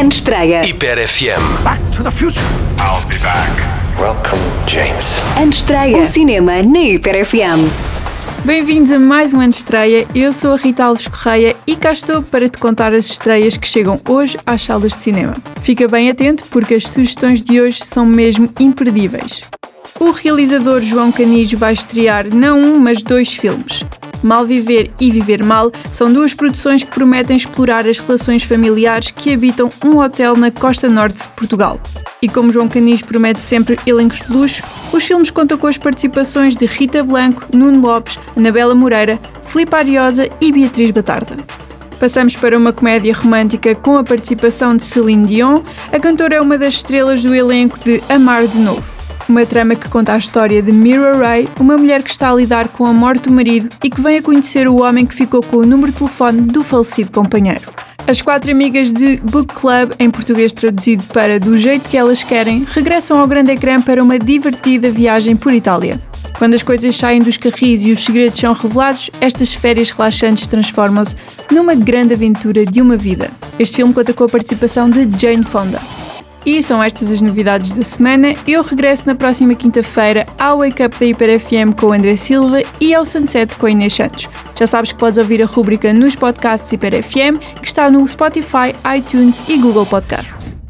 Antestreia. Hiper FM. Back to the future. I'll be back. Welcome, James. Antestreia. O cinema na Hiper FM. Bem-vindos a mais um ano de estreia. Eu sou a Rita Alves Correia e cá estou para te contar as estreias que chegam hoje às salas de cinema. Fica bem atento porque as sugestões de hoje são mesmo imperdíveis. O realizador João Canijo vai estrear não um, mas dois filmes. Mal Viver e Viver Mal são duas produções que prometem explorar as relações familiares que habitam um hotel na costa norte de Portugal. E como João Canis promete sempre elencos de luxo, os filmes contam com as participações de Rita Blanco, Nuno Lopes, Anabela Moreira, Filipe Ariosa e Beatriz Batarda. Passamos para uma comédia romântica com a participação de Celine Dion. A cantora é uma das estrelas do elenco de Amar de Novo uma trama que conta a história de Mira Ray, uma mulher que está a lidar com a morte do marido e que vem a conhecer o homem que ficou com o número de telefone do falecido companheiro. As quatro amigas de Book Club, em português traduzido para Do Jeito que Elas Querem, regressam ao grande ecrã para uma divertida viagem por Itália. Quando as coisas saem dos carris e os segredos são revelados, estas férias relaxantes transformam-se numa grande aventura de uma vida. Este filme conta com a participação de Jane Fonda. E são estas as novidades da semana. Eu regresso na próxima quinta-feira ao Wake Up da Hiper FM com o André Silva e ao Sunset com a Inês Santos. Já sabes que podes ouvir a rúbrica nos podcasts Hiper FM, que está no Spotify, iTunes e Google Podcasts.